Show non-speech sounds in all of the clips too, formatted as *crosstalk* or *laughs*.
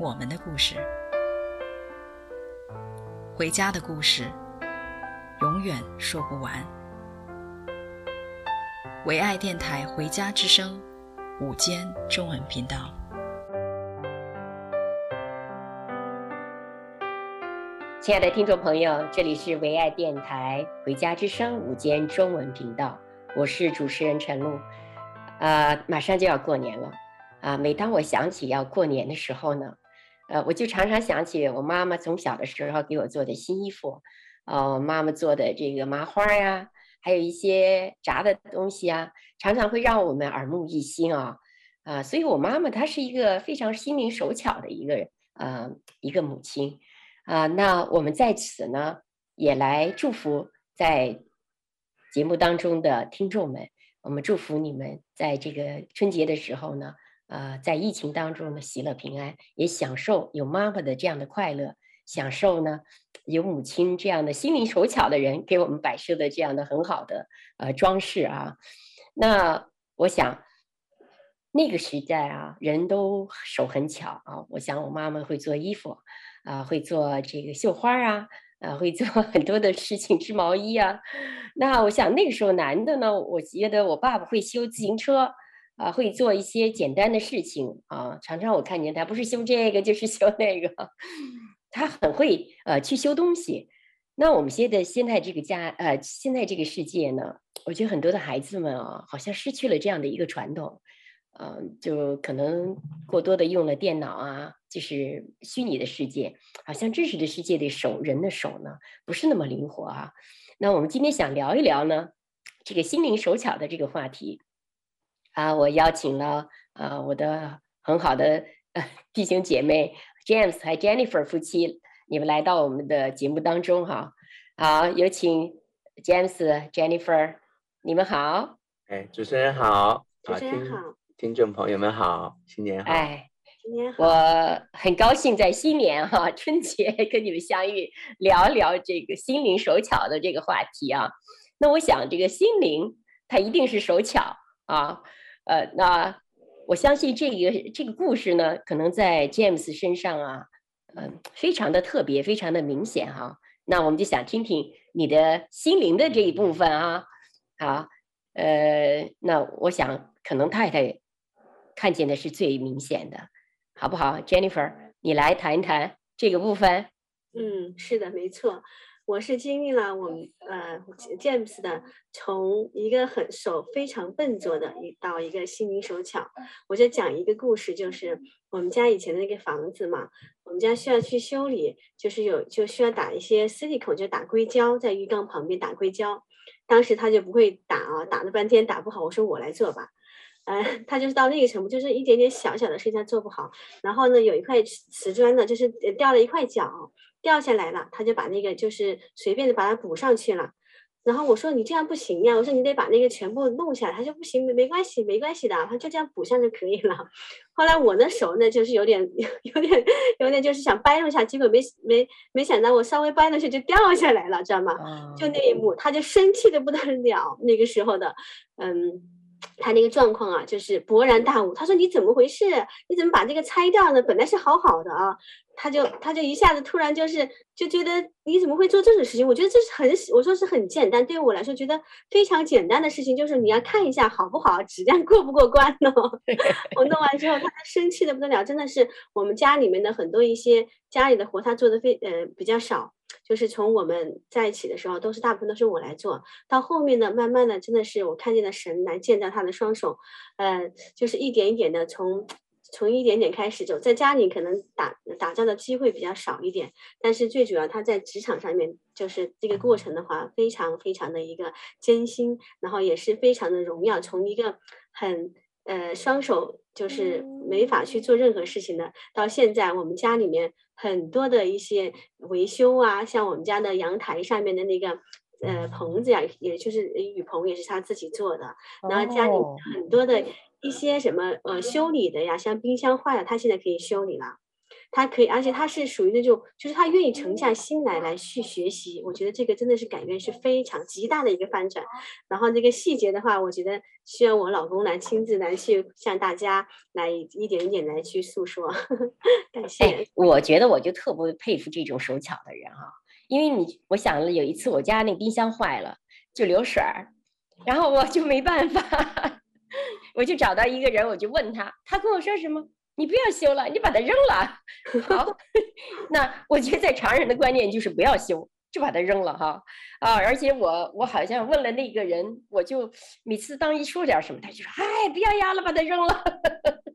我们的故事，回家的故事，永远说不完。唯爱电台《回家之声》午间中文频道，亲爱的听众朋友，这里是唯爱电台《回家之声》午间中文频道，我是主持人陈露。啊、呃，马上就要过年了啊、每当我想起要过年的时候呢。呃，我就常常想起我妈妈从小的时候给我做的新衣服，呃，妈妈做的这个麻花呀，还有一些炸的东西啊，常常会让我们耳目一新啊，啊、所以我妈妈她是一个非常心灵手巧的一个呃一个母亲啊、那我们在此呢，也来祝福在节目当中的听众们，我们祝福你们在这个春节的时候呢。呃，在疫情当中呢，喜乐平安，也享受有妈妈的这样的快乐，享受呢有母亲这样的心灵手巧的人给我们摆设的这样的很好的呃装饰啊。那我想那个时代啊，人都手很巧啊。我想我妈妈会做衣服啊，会做这个绣花啊，啊，会做 *laughs* 很多的事情，织毛衣啊。那我想那个时候男的呢，我觉得我爸爸会修自行车。啊，会做一些简单的事情啊，常常我看见他不是修这个就是修那个，*laughs* 他很会呃去修东西。那我们现在现在这个家呃现在这个世界呢，我觉得很多的孩子们啊，好像失去了这样的一个传统，嗯、就可能过多的用了电脑啊，就是虚拟的世界，好像真实的世界的手人的手呢不是那么灵活啊。那我们今天想聊一聊呢，这个心灵手巧的这个话题。啊，我邀请了啊我的很好的 *laughs* 弟兄姐妹 James 和 Jennifer 夫妻，你们来到我们的节目当中哈。好，有请 James、Jennifer，你们好。哎，主持人好，主持人好，听众朋友们好，新年好。哎，新年好。我很高兴在新年哈春节跟你们相遇，聊聊这个心灵手巧的这个话题啊。那我想这个心灵它一定是手巧啊。呃，那我相信这个这个故事呢，可能在 James 身上啊，嗯、呃，非常的特别，非常的明显哈。那我们就想听听你的心灵的这一部分啊，好，呃，那我想可能太太看见的是最明显的，好不好？Jennifer，你来谈一谈这个部分。嗯，是的，没错。我是经历了我们呃 James 的从一个很手非常笨拙的一到一个心灵手巧，我就讲一个故事，就是我们家以前的那个房子嘛，我们家需要去修理，就是有就需要打一些矽利康，就打硅胶，在浴缸旁边打硅胶，当时他就不会打啊，打了半天打不好，我说我来做吧，呃，他就是到那个程度，就是一点点小小的事情他做不好，然后呢，有一块瓷砖呢，就是掉了一块角。掉下来了，他就把那个就是随便的把它补上去了。然后我说你这样不行呀，我说你得把那个全部弄下来。他说不行，没没关系，没关系的，他就这样补上就可以了。后来我的手呢，就是有点有点有点就是想掰弄下，结果没没没想到我稍微掰弄下就掉下来了，知道吗？就那一幕，他就生气的不得了。那个时候的，嗯，他那个状况啊，就是勃然大悟。他说你怎么回事？你怎么把这个拆掉呢？本来是好好的啊。他就他就一下子突然就是就觉得你怎么会做这种事情？我觉得这是很我说是很简单，对于我来说觉得非常简单的事情，就是你要看一下好不好，质量过不过关呢？*laughs* 我弄完之后，他生气的不得了，真的是我们家里面的很多一些家里的活，他做的非呃比较少，就是从我们在一起的时候，都是大部分都是我来做，到后面呢，慢慢的真的是我看见了神来见到他的双手，呃，就是一点一点的从。从一点点开始走，在家里可能打打造的机会比较少一点，但是最主要他在职场上面，就是这个过程的话，非常非常的一个艰辛，然后也是非常的荣耀。从一个很呃双手就是没法去做任何事情的。到现在，我们家里面很多的一些维修啊，像我们家的阳台上面的那个呃棚子呀，也就是雨棚，也是他自己做的。然后家里很多的一些什么呃修理的呀，像冰箱坏了，他现在可以修理了。他可以，而且他是属于那种，就是他愿意沉下心来来去学习。我觉得这个真的是改变是非常极大的一个翻转。然后这个细节的话，我觉得需要我老公来亲自来去向大家来一点一点来去诉说。*laughs* 感谢。哎，我觉得我就特别佩服这种手巧的人啊，因为你，我想了有一次我家那冰箱坏了，就流水儿，然后我就没办法，*laughs* 我就找到一个人，我就问他，他跟我说什么？你不要修了，你把它扔了。好，*laughs* 那我觉得在常人的观念就是不要修，就把它扔了哈。啊，而且我我好像问了那个人，我就每次当一说点什么，他就说：“哎，不要压了，把它扔了。*laughs* ”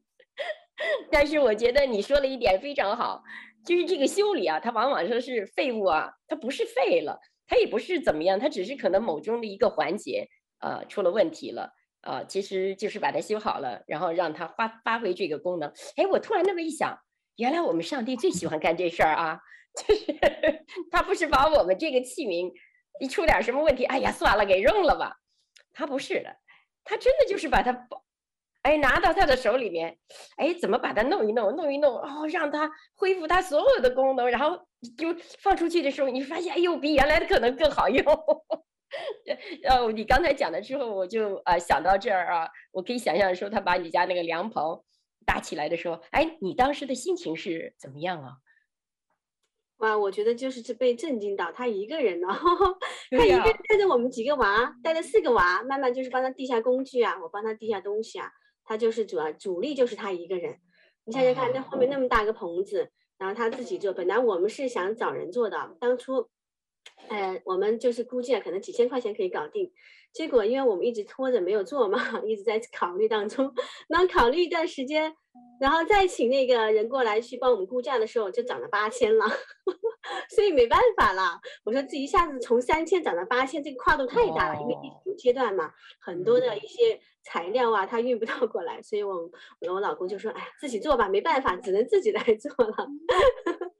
但是我觉得你说了一点非常好，就是这个修理啊，它往往说是废物啊，它不是废了，它也不是怎么样，它只是可能某中的一个环节啊出了问题了。啊，其实就是把它修好了，然后让它发发挥这个功能。哎，我突然那么一想，原来我们上帝最喜欢干这事儿啊，*laughs* 就是他不是把我们这个器皿一出点什么问题，哎呀，算了，给扔了吧。他不是的，他真的就是把它，哎，拿到他的手里面，哎，怎么把它弄一弄，弄一弄，哦，让它恢复它所有的功能，然后就放出去的时候，你发现，哎呦，比原来的可能更好用。*laughs* 呃，你刚才讲了之后，我就啊、呃、想到这儿啊，我可以想象说他把你家那个凉棚搭起来的时候，哎，你当时的心情是怎么样啊？哇，我觉得就是这被震惊到，他一个人呢，*laughs* 他一个人带着我们几个娃，带着四个娃，慢慢就是帮他递下工具啊，我帮他递下东西啊，他就是主要主力就是他一个人。你想想看，那后面那么大个棚子，然后他自己做，本来我们是想找人做的，当初。呃，我们就是估计啊，可能几千块钱可以搞定。结果因为我们一直拖着没有做嘛，*laughs* 一直在考虑当中。那考虑一段时间，然后再请那个人过来去帮我们估价的时候，就涨了八千了。*laughs* 所以没办法了，我说这一下子从三千涨到八千，这个跨度太大了，因为疫情阶段嘛，很多的一些材料啊，它运不到过来，所以我我我老公就说，哎呀，自己做吧，没办法，只能自己来做了。*laughs*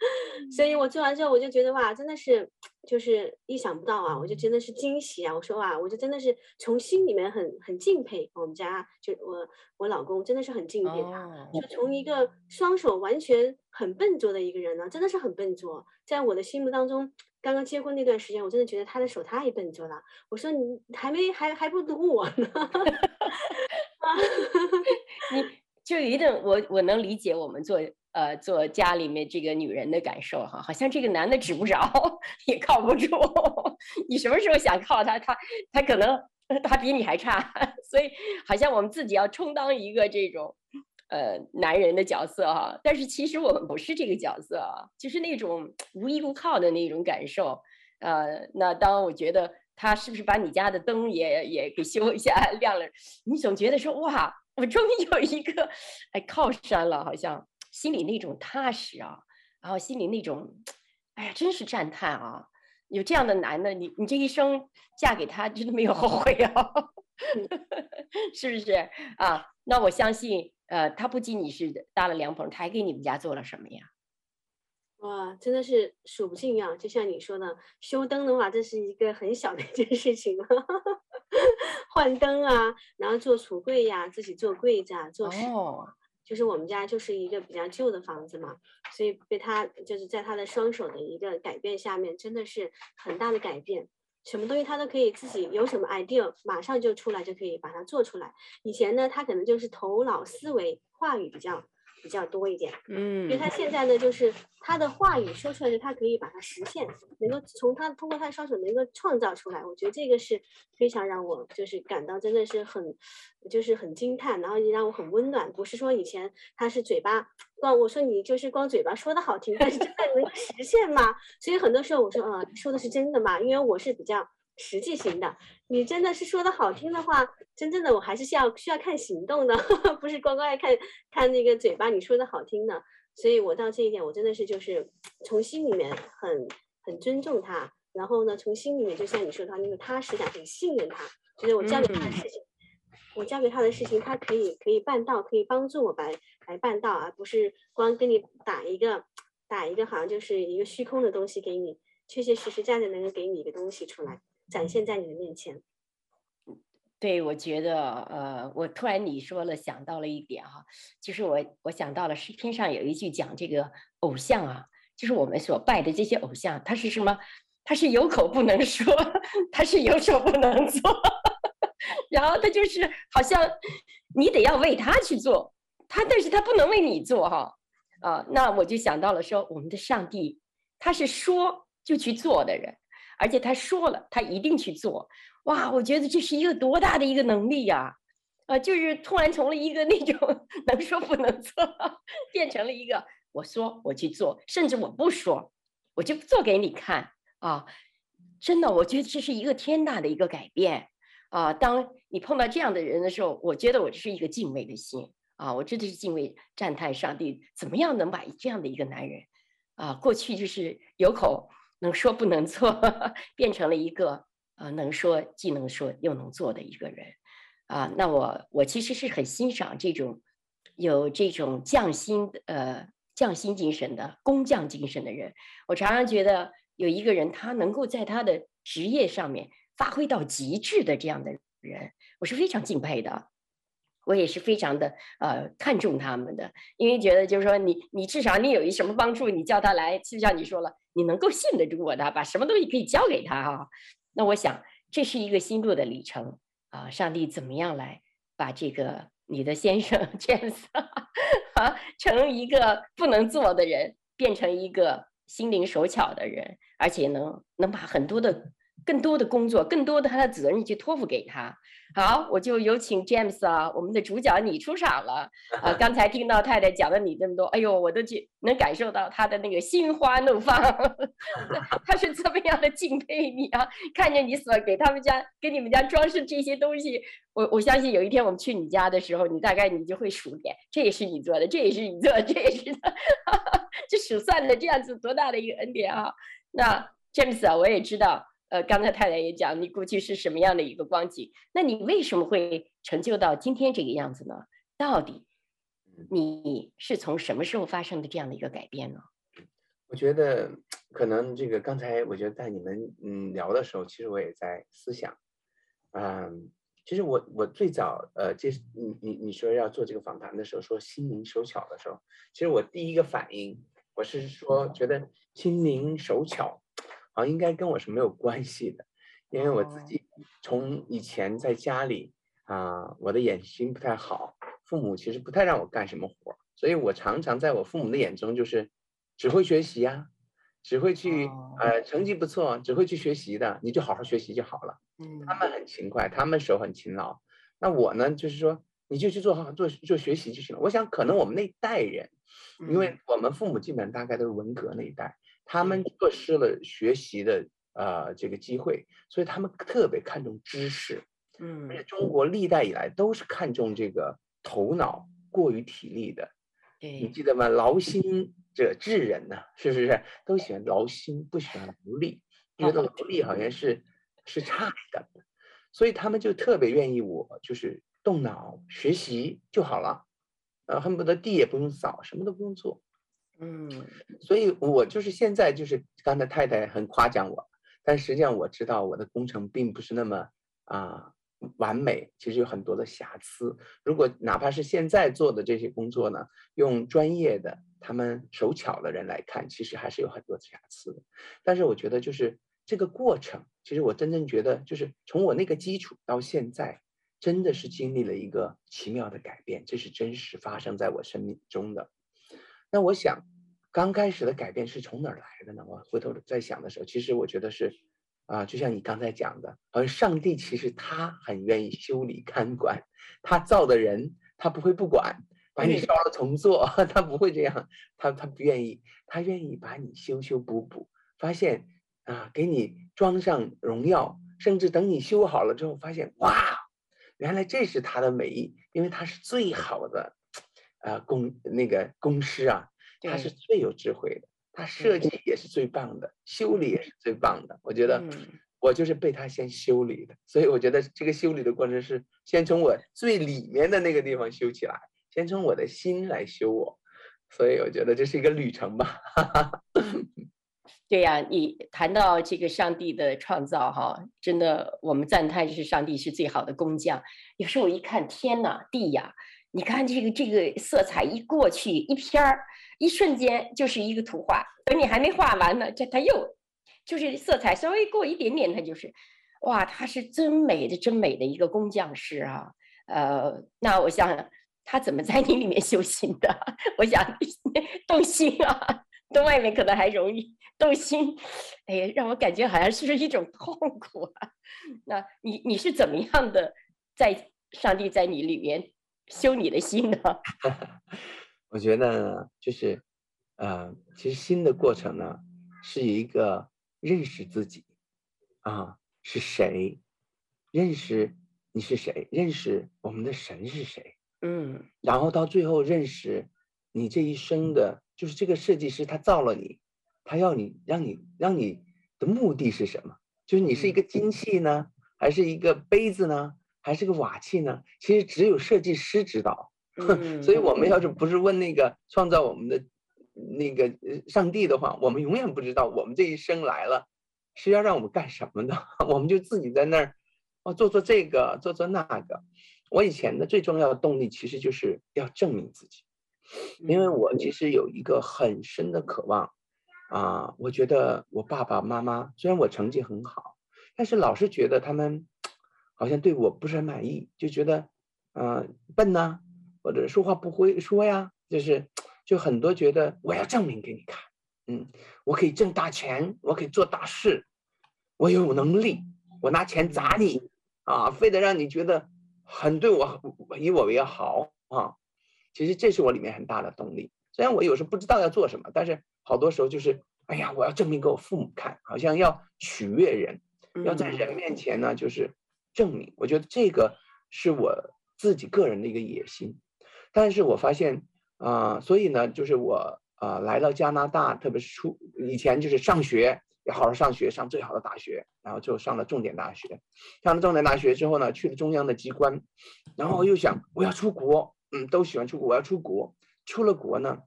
所以我做完之后，我就觉得哇，真的是就是意想不到啊！我就真的是惊喜啊！我说哇，我就真的是从心里面很很敬佩我们家，就我我老公真的是很敬佩他，就从一个双手完全很笨拙的一个人呢，真的是很笨拙。在我的心目当中，刚刚结婚那段时间，我真的觉得他的手太笨拙了。我说你还没还还不如我呢。*laughs* *laughs* *laughs* 你就一定我我能理解我们做。呃，做家里面这个女人的感受哈，好像这个男的指不着，*laughs* 也靠不住。*laughs* 你什么时候想靠他，他他可能他比你还差，*laughs* 所以好像我们自己要充当一个这种呃男人的角色哈。但是其实我们不是这个角色啊，就是那种无依无靠的那种感受。呃，那当我觉得他是不是把你家的灯也也给修一下亮了，你总觉得说哇，我终于有一个哎靠山了，好像。心里那种踏实啊，然后心里那种，哎呀，真是赞叹啊！有这样的男的，你你这一生嫁给他，真的没有后悔啊，*laughs* 是不是啊？那我相信，呃，他不仅你是搭了凉棚，他还给你们家做了什么呀？哇，真的是数不尽啊！就像你说的，修灯的话，这是一个很小的一件事情，*laughs* 换灯啊，然后做橱柜呀、啊，自己做柜子啊，做哦。就是我们家就是一个比较旧的房子嘛，所以被他就是在他的双手的一个改变下面，真的是很大的改变。什么东西他都可以自己有什么 idea，马上就出来就可以把它做出来。以前呢，他可能就是头脑思维话语比较。比较多一点，嗯，因为他现在呢，就是他的话语说出来，是他可以把它实现，能够从他通过他的双手能够创造出来。我觉得这个是非常让我就是感到真的是很，就是很惊叹，然后也让我很温暖。不是说以前他是嘴巴光，我说你就是光嘴巴说的好听，但是真的能实现吗？所以很多时候我说，呃，说的是真的吗？因为我是比较。实际型的，你真的是说的好听的话，真正的我还是需要需要看行动的，呵呵，不是光光爱看看那个嘴巴你说的好听的。所以我到这一点，我真的是就是从心里面很很尊重他，然后呢，从心里面就像你说的话，那个踏实感，很信任他，就是我交给他的事情，我交给他的事情，他可以可以办到，可以帮助我来来办到，而不是光跟你打一个打一个好像就是一个虚空的东西给你，确确实实在在能够给你一个东西出来，展现在你的面前。对，我觉得，呃，我突然你说了，想到了一点哈，就是我我想到了诗篇上有一句讲这个偶像啊，就是我们所拜的这些偶像，他是什么？他是有口不能说，他是有手不能做，*laughs* 然后他就是好像你得要为他去做，他但是他不能为你做哈，啊，那我就想到了说，我们的上帝他是说就去做的人，而且他说了，他一定去做。哇，我觉得这是一个多大的一个能力呀！啊，就是突然从了一个那种 *laughs* 能说不能做，变成了一个我说我去做，甚至我不说，我就做给你看啊！真的，我觉得这是一个天大的一个改变啊！当你碰到这样的人的时候，我觉得我这是一个敬畏的心啊！我真的是敬畏赞叹上帝，怎么样能把这样的一个男人啊，过去就是有口能说不能做，*laughs* 变成了一个。呃，能说既能说又能做的一个人，啊，那我我其实是很欣赏这种有这种匠心呃匠心精神的工匠精神的人。我常常觉得有一个人他能够在他的职业上面发挥到极致的这样的人，我是非常敬佩的。我也是非常的呃看重他们的，因为觉得就是说你你至少你有一什么帮助，你叫他来，就像你说了，你能够信得住我的，把什么东西可以交给他啊。那我想，这是一个心路的里程啊！上帝怎么样来把这个你的先生卷色啊，从一个不能做的人变成一个心灵手巧的人，而且能能把很多的。更多的工作，更多的他的责任去托付给他。好，我就有请 James 啊，我们的主角你出场了。啊，刚才听到太太讲了你这么多，哎呦，我都觉能感受到他的那个心花怒放。*laughs* 他是这么样的敬佩你啊！看见你所给他们家、给你们家装饰这些东西，我我相信有一天我们去你家的时候，你大概你就会数点，这也是你做的，这也是你做的，这也是，*laughs* 这数算的这样子多大的一个恩典啊！那 James 啊，我也知道。呃，刚才太太也讲，你过去是什么样的一个光景？那你为什么会成就到今天这个样子呢？到底你是从什么时候发生的这样的一个改变呢？我觉得可能这个刚才我觉得在你们嗯聊的时候，其实我也在思想，嗯，其实我我最早呃接你你你说要做这个访谈的时候，说心灵手巧的时候，其实我第一个反应我是说觉得心灵手巧。啊，应该跟我是没有关系的，因为我自己从以前在家里啊，我的眼睛不太好，父母其实不太让我干什么活，所以我常常在我父母的眼中就是只会学习呀，只会去呃成绩不错，只会去学习的，你就好好学习就好了。他们很勤快，他们手很勤劳，那我呢就是说你就去做好做做学习就行了。我想可能我们那一代人，因为我们父母基本上大概都是文革那一代。他们错失了学习的呃这个机会，所以他们特别看重知识，嗯，而且中国历代以来都是看重这个头脑过于体力的，对，你记得吗？劳心者治人呐，是不是？都喜欢劳心，不喜欢劳力，觉得劳力好像是是差的，所以他们就特别愿意我就是动脑学习就好了，呃，恨不得地也不用扫，什么都不用做。嗯，所以我就是现在就是刚才太太很夸奖我，但实际上我知道我的工程并不是那么啊完美，其实有很多的瑕疵。如果哪怕是现在做的这些工作呢，用专业的他们手巧的人来看，其实还是有很多瑕疵的。但是我觉得就是这个过程，其实我真正觉得就是从我那个基础到现在，真的是经历了一个奇妙的改变，这是真实发生在我生命中的。那我想，刚开始的改变是从哪儿来的呢？我回头在想的时候，其实我觉得是，啊，就像你刚才讲的，好像上帝其实他很愿意修理看管，他造的人他不会不管，把你烧了重做，*laughs* 他不会这样，他他不愿意，他愿意把你修修补补，发现啊，给你装上荣耀，甚至等你修好了之后，发现哇，原来这是他的美意，因为他是最好的。啊，工那个工师啊，他是最有智慧的，他设计也是最棒的，修理也是最棒的。我觉得，我就是被他先修理的，所以我觉得这个修理的过程是先从我最里面的那个地方修起来，先从我的心来修我，所以我觉得这是一个旅程吧。*laughs* 对呀、啊，你谈到这个上帝的创造，哈，真的，我们赞叹是上帝是最好的工匠。有时候我一看天呐，地呀，你看这个这个色彩一过去，一片儿，一瞬间就是一个图画。等你还没画完呢，这它又就是色彩稍微过一点点，它就是，哇，他是真美的，真美的一个工匠师啊。呃，那我想他怎么在你里面修行的？*laughs* 我想动心啊，动外面可能还容易。动心，哎呀，让我感觉好像是一种痛苦啊。*laughs* 那你你是怎么样的，在上帝在你里面修你的心呢？*laughs* 我觉得就是，呃，其实心的过程呢，是一个认识自己啊，是谁，认识你是谁，认识我们的神是谁，嗯，然后到最后认识你这一生的，就是这个设计师他造了你。他要你，让你，让你的目的是什么？就是你是一个金器呢，还是一个杯子呢，还是个瓦器呢？其实只有设计师知道。*laughs* 所以，我们要是不是问那个创造我们的那个上帝的话，我们永远不知道我们这一生来了是要让我们干什么的。*laughs* 我们就自己在那儿哦，做做这个，做做那个。我以前的最重要的动力其实就是要证明自己，因为我其实有一个很深的渴望。啊，我觉得我爸爸妈妈虽然我成绩很好，但是老是觉得他们好像对我不是很满意，就觉得，啊、呃，笨呐、啊，或者说话不会说呀，就是就很多觉得我要证明给你看，嗯，我可以挣大钱，我可以做大事，我有能力，我拿钱砸你啊，非得让你觉得很对我以我为豪啊，其实这是我里面很大的动力。虽然我有时候不知道要做什么，但是。好多时候就是，哎呀，我要证明给我父母看，好像要取悦人，要在人面前呢，就是证明。我觉得这个是我自己个人的一个野心。但是我发现啊、呃，所以呢，就是我啊、呃、来到加拿大，特别是出以前就是上学要好好上学，上最好的大学，然后就上了重点大学。上了重点大学之后呢，去了中央的机关，然后又想我要出国，嗯，都喜欢出国，我要出国。出了国呢，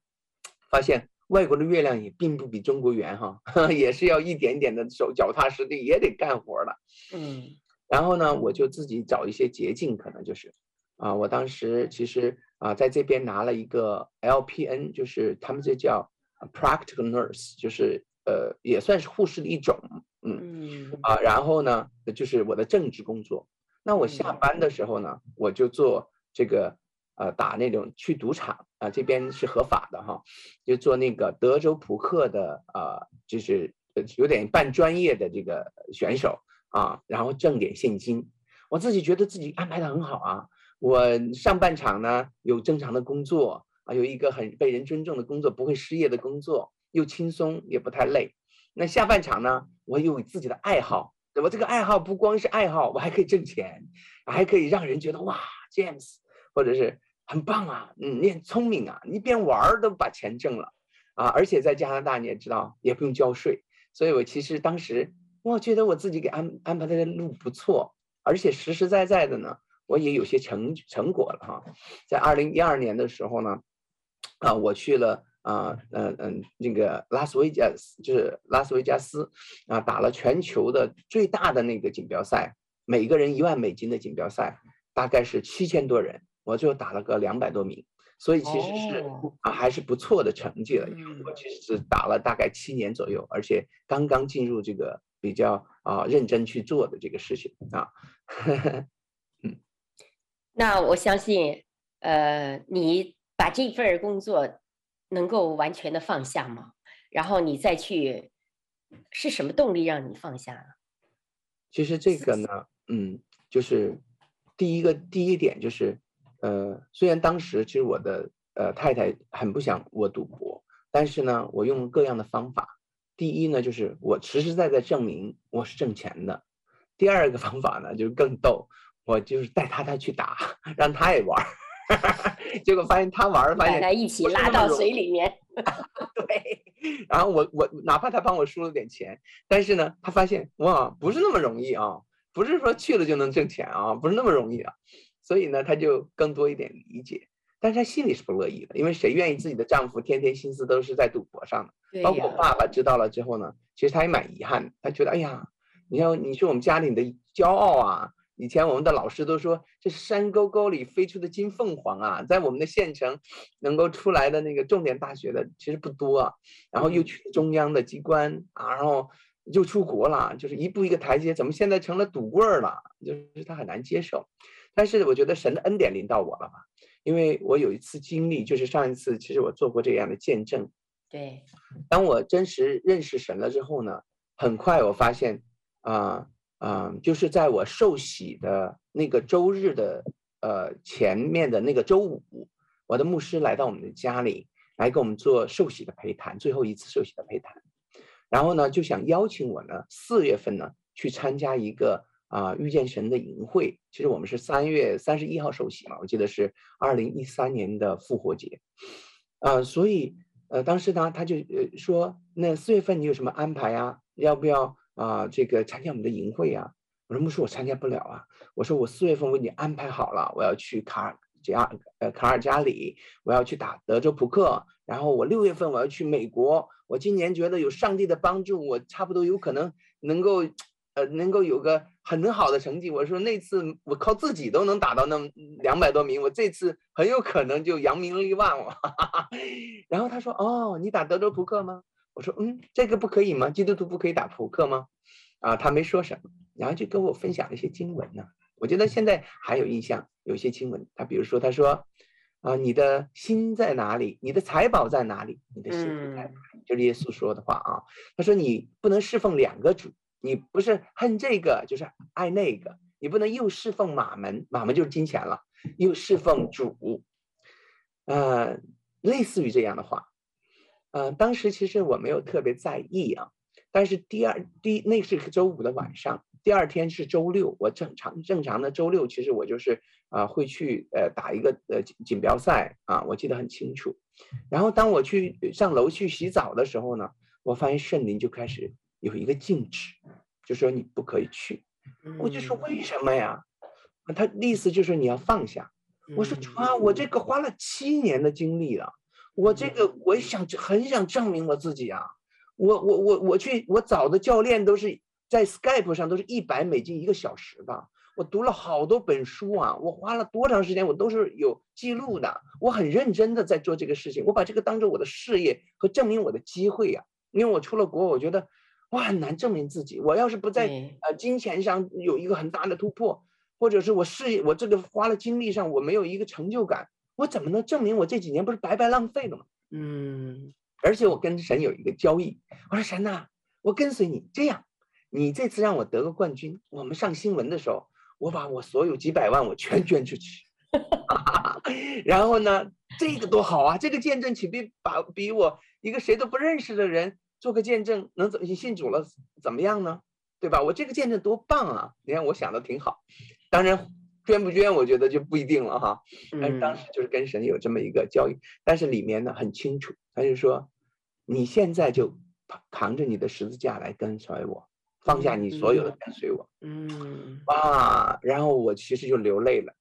发现。外国的月亮也并不比中国圆哈，*laughs* 也是要一点点的手脚踏实地，也得干活的。嗯，然后呢，我就自己找一些捷径，可能就是，啊，我当时其实啊，在这边拿了一个 LPN，就是他们这叫 Practical Nurse，就是呃，也算是护士的一种，嗯，啊，然后呢，就是我的正职工作。那我下班的时候呢，我就做这个。呃，打那种去赌场啊，这边是合法的哈，就做那个德州扑克的啊，就是有点半专业的这个选手啊，然后挣点现金。我自己觉得自己安排的很好啊，我上半场呢有正常的工作啊，有一个很被人尊重的工作，不会失业的工作，又轻松也不太累。那下半场呢，我有自己的爱好，对吧？这个爱好不光是爱好，我还可以挣钱，还可以让人觉得哇，James，或者是。很棒啊，嗯，你很聪明啊，你边玩儿都把钱挣了，啊，而且在加拿大你也知道，也不用交税，所以我其实当时我觉得我自己给安安排的路不错，而且实实在在的呢，我也有些成成果了哈，在二零一二年的时候呢，啊，我去了啊，嗯嗯，那个拉斯维加斯，就是拉斯维加斯啊，打了全球的最大的那个锦标赛，每个人一万美金的锦标赛，大概是七千多人。我就打了个两百多名，所以其实是啊还是不错的成绩了。因为我其实是打了大概七年左右，而且刚刚进入这个比较啊认真去做的这个事情啊。*laughs* 嗯，那我相信，呃，你把这份工作能够完全的放下吗？然后你再去，是什么动力让你放下呢？其实这个呢，嗯，就是第一个第一点就是。呃，虽然当时其实我的呃太太很不想我赌博，但是呢，我用各样的方法。第一呢，就是我实实在在证明我是挣钱的。第二个方法呢，就是更逗，我就是带他他去打，让他也玩儿，*laughs* 结果发现他玩儿，发现大家一起拉到水里面。*laughs* 对，然后我我哪怕他帮我输了点钱，但是呢，他发现哇，不是那么容易啊，不是说去了就能挣钱啊，不是那么容易啊，所以呢，他就更多一点理解。但是她心里是不乐意的，因为谁愿意自己的丈夫天天心思都是在赌博上的？包括我爸爸知道了之后呢，其实他也蛮遗憾的，他觉得哎呀，你看你是我们家里的骄傲啊。以前我们的老师都说，这山沟沟里飞出的金凤凰啊，在我们的县城能够出来的那个重点大学的其实不多啊，然后又去中央的机关啊，然后又出国了，就是一步一个台阶，怎么现在成了赌棍儿了？就是他很难接受。但是我觉得神的恩典临到我了吧，因为我有一次经历，就是上一次其实我做过这样的见证。对，当我真实认识神了之后呢，很快我发现啊。呃嗯，就是在我受洗的那个周日的呃前面的那个周五，我的牧师来到我们的家里来给我们做受洗的陪谈，最后一次受洗的陪谈。然后呢，就想邀请我呢，四月份呢去参加一个啊、遇见神的营会。其实我们是三月三十一号受洗嘛，我记得是二零一三年的复活节。呃，所以呃当时呢，他就呃说，那四月份你有什么安排啊？要不要？啊，这个参加我们的营会啊，我说牧师，我参加不了啊。我说我四月份为你安排好了，我要去卡尔加呃卡尔加里，我要去打德州扑克，然后我六月份我要去美国。我今年觉得有上帝的帮助，我差不多有可能能够呃能够有个很好的成绩。我说那次我靠自己都能打到那么两百多名，我这次很有可能就扬名立万了。*laughs* 然后他说哦，你打德州扑克吗？我说嗯，这个不可以吗？基督徒不可以打扑克吗？啊，他没说什么，然后就跟我分享了一些经文呢。我觉得现在还有印象，有些经文，他比如说他说，啊，你的心在哪里？你的财宝在哪里？你的心在哪里？就是耶稣说的话啊。他说你不能侍奉两个主，你不是恨这个就是爱那个，你不能又侍奉马门，马门就是金钱了，又侍奉主，呃，类似于这样的话。呃，当时其实我没有特别在意啊，但是第二第那是周五的晚上，第二天是周六，我正常正常的周六，其实我就是啊、会去呃打一个呃锦标赛啊，我记得很清楚。然后当我去上楼去洗澡的时候呢，我发现圣灵就开始有一个禁止，就说你不可以去。我就说为什么呀？他意思就是你要放下。我说啊，我这个花了七年的精力了。我这个我想很想证明我自己啊，我我我我去我找的教练都是在 Skype 上都是一百美金一个小时的，我读了好多本书啊，我花了多长时间我都是有记录的，我很认真的在做这个事情，我把这个当做我的事业和证明我的机会呀，因为我出了国，我觉得我很难证明自己，我要是不在呃金钱上有一个很大的突破，或者是我事业我这个花了精力上我没有一个成就感。我怎么能证明我这几年不是白白浪费了吗？嗯，而且我跟神有一个交易，我说神呐，我跟随你，这样，你这次让我得个冠军，我们上新闻的时候，我把我所有几百万我全捐出去，*laughs* 然后呢，这个多好啊，这个见证岂比把比我一个谁都不认识的人做个见证能怎么信主了怎么样呢？对吧？我这个见证多棒啊！你看我想的挺好，当然。捐不捐，我觉得就不一定了哈。但是当时就是跟神有这么一个交易，嗯、但是里面呢很清楚，他就说，你现在就扛着你的十字架来跟随我，放下你所有的跟随我。嗯，哇，然后我其实就流泪了，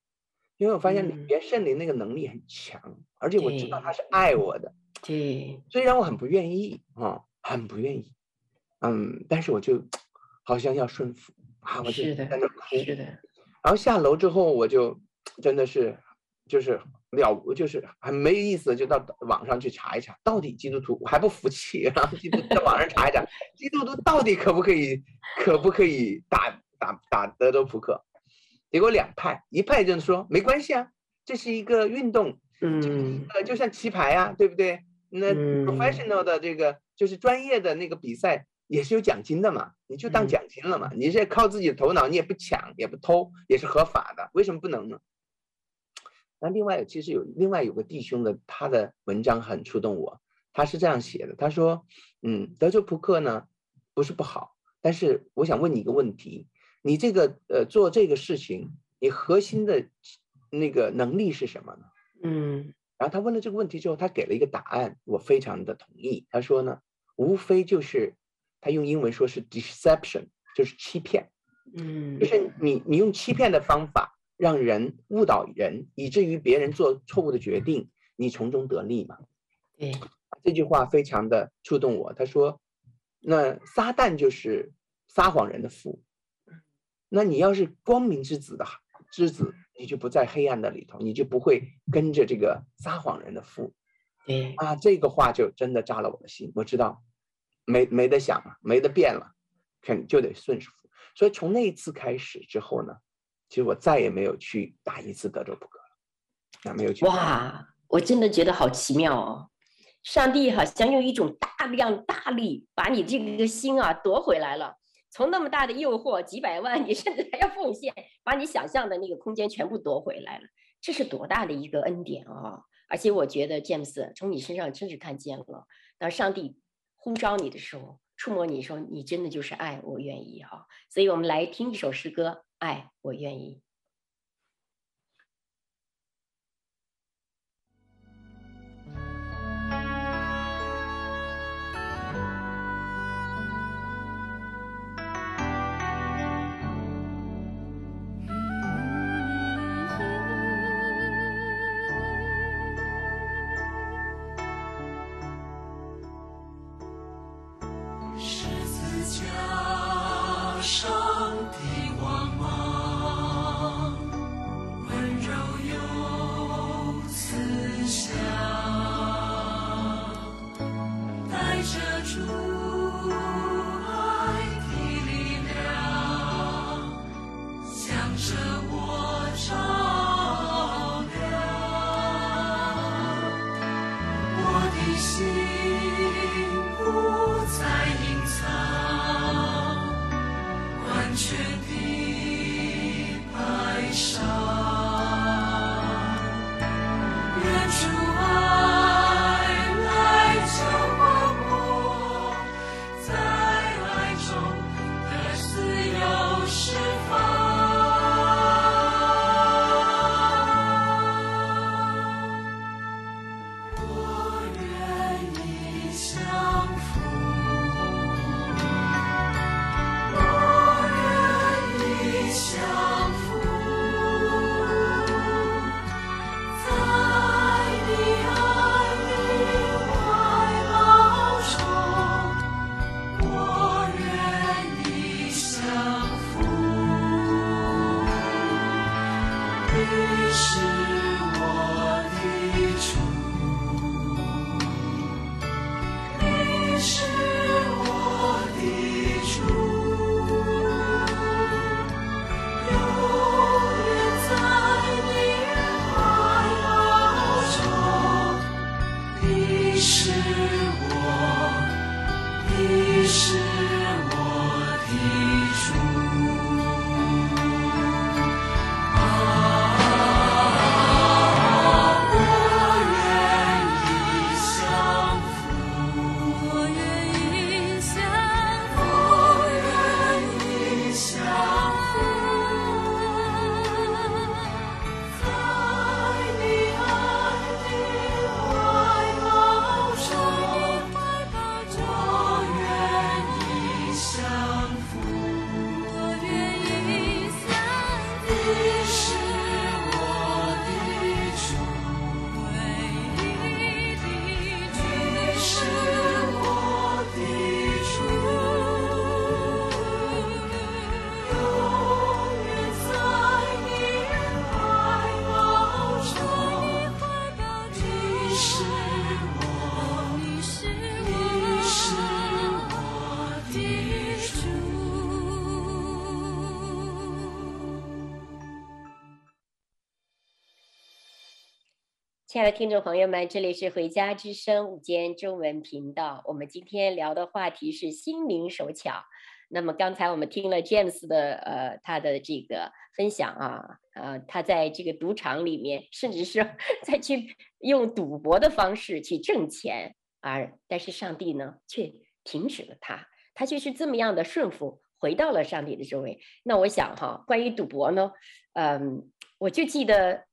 因为我发现里边圣灵那个能力很强，嗯、而且我知道他是爱我的。对，虽然我很不愿意啊，很不愿意，嗯，但是我就 *tsk* 好像要顺服啊，我就在那哭。是的。然后下楼之后，我就 *tsk* 真的是，就是了，就是很没意思，就到网上去查一查，到底基督徒我还不服气，然 *laughs* 后基督在网上查一查，基督徒到底可不可以，可不可以打打打德州扑克？结果两派，一派就是说没关系啊，这是一个运动，嗯，呃，就像棋牌啊，对不对？那 professional 的这个就是专业的那个比赛。也是有奖金的嘛，你就当奖金了嘛。嗯、你是靠自己的头脑，你也不抢也不偷，也是合法的，为什么不能呢？那另外，其实有另外有个弟兄的，他的文章很触动我。他是这样写的，他说：“嗯，德州扑克呢不是不好，但是我想问你一个问题，你这个呃做这个事情，你核心的那个能力是什么呢？”嗯，然后他问了这个问题之后，他给了一个答案，我非常的同意。他说呢。无非就是他用英文说是 deception，就是欺骗，嗯，就是你你用欺骗的方法让人误导人，以至于别人做错误的决定，你从中得利嘛？对，这句话非常的触动我。他说，那撒旦就是撒谎人的父，那你要是光明之子的之子，你就不在黑暗的里头，你就不会跟着这个撒谎人的父。对啊，这个话就真的扎了我的心。我知道，没没得想了，没得变了，肯就得顺服。所以从那一次开始之后呢，其实我再也没有去打一次德州扑克了，啊，没有去。哇，我真的觉得好奇妙哦！上帝好像用一种大量大力把你这个心啊夺回来了。从那么大的诱惑，几百万，你甚至还要奉献，把你想象的那个空间全部夺回来了。这是多大的一个恩典啊！而且我觉得詹姆斯从你身上真是看见了，当上帝呼召你的时候，触摸你的时候，你真的就是爱，我愿意哈。所以我们来听一首诗歌，《爱，我愿意》。亲爱的听众朋友们，这里是回家之声午间中文频道。我们今天聊的话题是心灵手巧。那么刚才我们听了 James 的呃他的这个分享啊，呃他在这个赌场里面，甚至是 *laughs* 再去用赌博的方式去挣钱，而但是上帝呢却停止了他，他就是这么样的顺服，回到了上帝的周围。那我想哈，关于赌博呢，嗯，我就记得。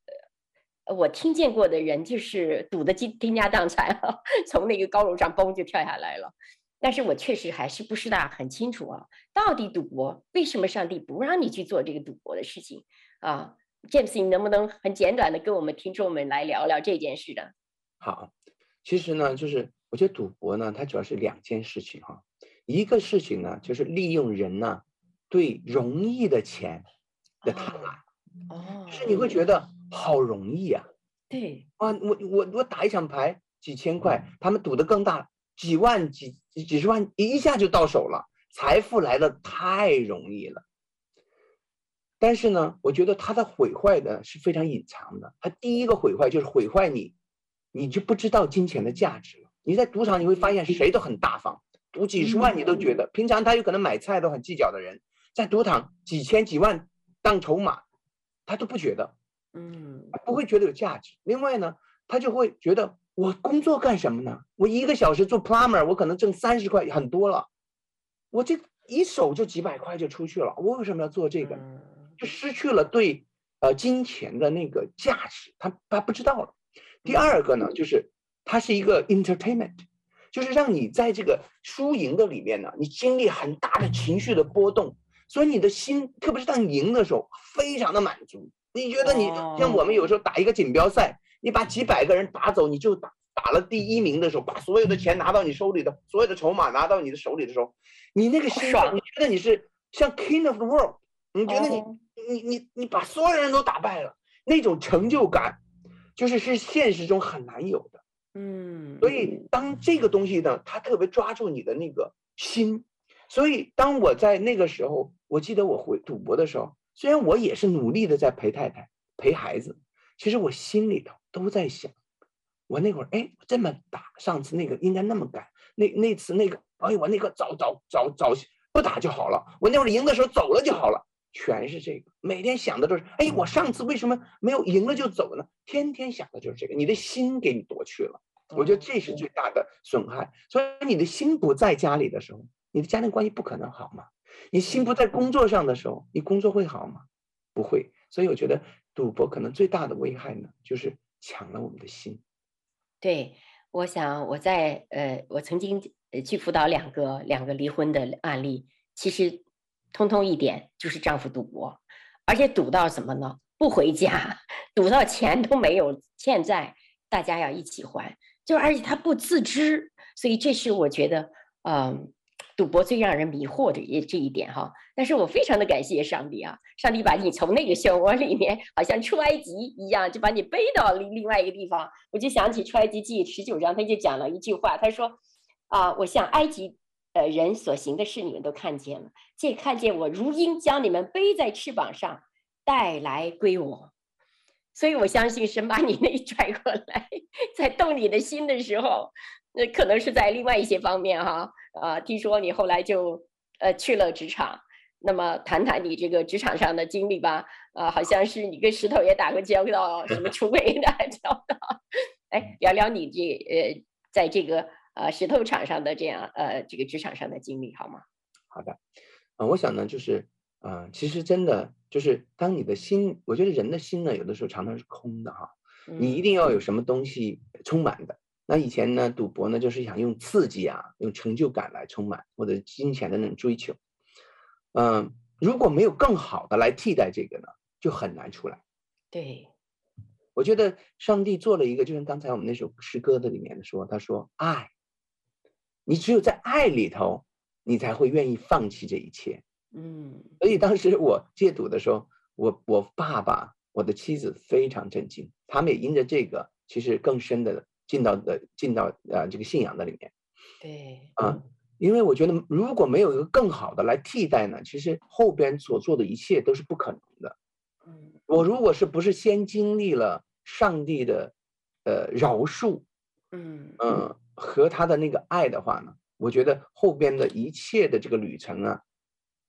我听见过的人就是赌的倾倾家荡产，*laughs* 从那个高楼上嘣就跳下来了。但是我确实还是不是大很清楚啊，到底赌博为什么上帝不让你去做这个赌博的事情啊？James，你能不能很简短的跟我们听众们来聊聊这件事呢？好，其实呢，就是我觉得赌博呢，它主要是两件事情哈。一个事情呢，就是利用人呢对容易的钱的贪婪，哦，是你会觉得好容易啊。对啊，我我我打一场牌几千块，他们赌的更大，几万几几十万一下就到手了，财富来的太容易了。但是呢，我觉得它的毁坏的是非常隐藏的。它第一个毁坏就是毁坏你，你就不知道金钱的价值了。你在赌场你会发现谁都很大方，赌几十万你都觉得，平常他有可能买菜都很计较的人，在赌场几千几万当筹码，他都不觉得。嗯，不会觉得有价值。另外呢，他就会觉得我工作干什么呢？我一个小时做 plumber，我可能挣三十块，很多了。我这一手就几百块就出去了，我为什么要做这个？就失去了对呃金钱的那个价值，他他不知道了。第二个呢，就是它是一个 entertainment，就是让你在这个输赢的里面呢，你经历很大的情绪的波动，所以你的心，特别是当你赢的时候，非常的满足。你觉得你像我们有时候打一个锦标赛，你把几百个人打走，你就打打了第一名的时候，把所有的钱拿到你手里的，所有的筹码拿到你的手里的时候，你那个心，你觉得你是像 king of the world，你觉得你你你你把所有人都打败了，那种成就感，就是是现实中很难有的。嗯，所以当这个东西呢，它特别抓住你的那个心，所以当我在那个时候，我记得我回赌博的时候。虽然我也是努力的在陪太太、陪孩子，其实我心里头都在想，我那会儿哎这么打，上次那个应该那么干，那那次那个哎我那个早早早早不打就好了，我那会儿赢的时候走了就好了，全是这个，每天想的都是哎我上次为什么没有赢了就走呢？天天想的就是这个，你的心给你夺去了，我觉得这是最大的损害。所以你的心不在家里的时候，你的家庭关系不可能好嘛。你心不在工作上的时候，你工作会好吗？不会。所以我觉得赌博可能最大的危害呢，就是抢了我们的心。对，我想我在呃，我曾经去辅导两个两个离婚的案例，其实通通一点就是丈夫赌博，而且赌到什么呢？不回家，赌到钱都没有欠债，大家要一起还，就而且他不自知，所以这是我觉得嗯。赌博最让人迷惑的也这一点哈，但是我非常的感谢上帝啊！上帝把你从那个漩涡里面，好像出埃及一样，就把你背到另另外一个地方。我就想起出埃及记十九章，他就讲了一句话，他说：“啊，我向埃及呃人所行的事，你们都看见了，这看见我如鹰将你们背在翅膀上带来归我。”所以我相信神把你 *laughs* 那拽过来，在动你的心的时候。那可能是在另外一些方面哈，啊，听说你后来就呃去了职场，那么谈谈你这个职场上的经历吧，啊，好像是你跟石头也打过交道，什么出轨的交道，哎，聊聊你这呃在这个呃石头场上的这样呃这个职场上的经历好吗？好的，啊，我想呢就是啊，其实真的就是当你的心，我觉得人的心呢有的时候常常是空的哈，你一定要有什么东西充满的。那以前呢，赌博呢，就是想用刺激啊，用成就感来充满，或者金钱的那种追求。嗯，如果没有更好的来替代这个呢，就很难出来。对，我觉得上帝做了一个，就像刚才我们那首诗歌的里面说，他说爱，你只有在爱里头，你才会愿意放弃这一切。嗯，所以当时我戒赌的时候，我我爸爸、我的妻子非常震惊，他们也因着这个，其实更深的。进到的进到呃这个信仰的里面，对啊，因为我觉得如果没有一个更好的来替代呢，其实后边所做的一切都是不可能的。嗯，我如果是不是先经历了上帝的呃饶恕，嗯嗯和他的那个爱的话呢，我觉得后边的一切的这个旅程啊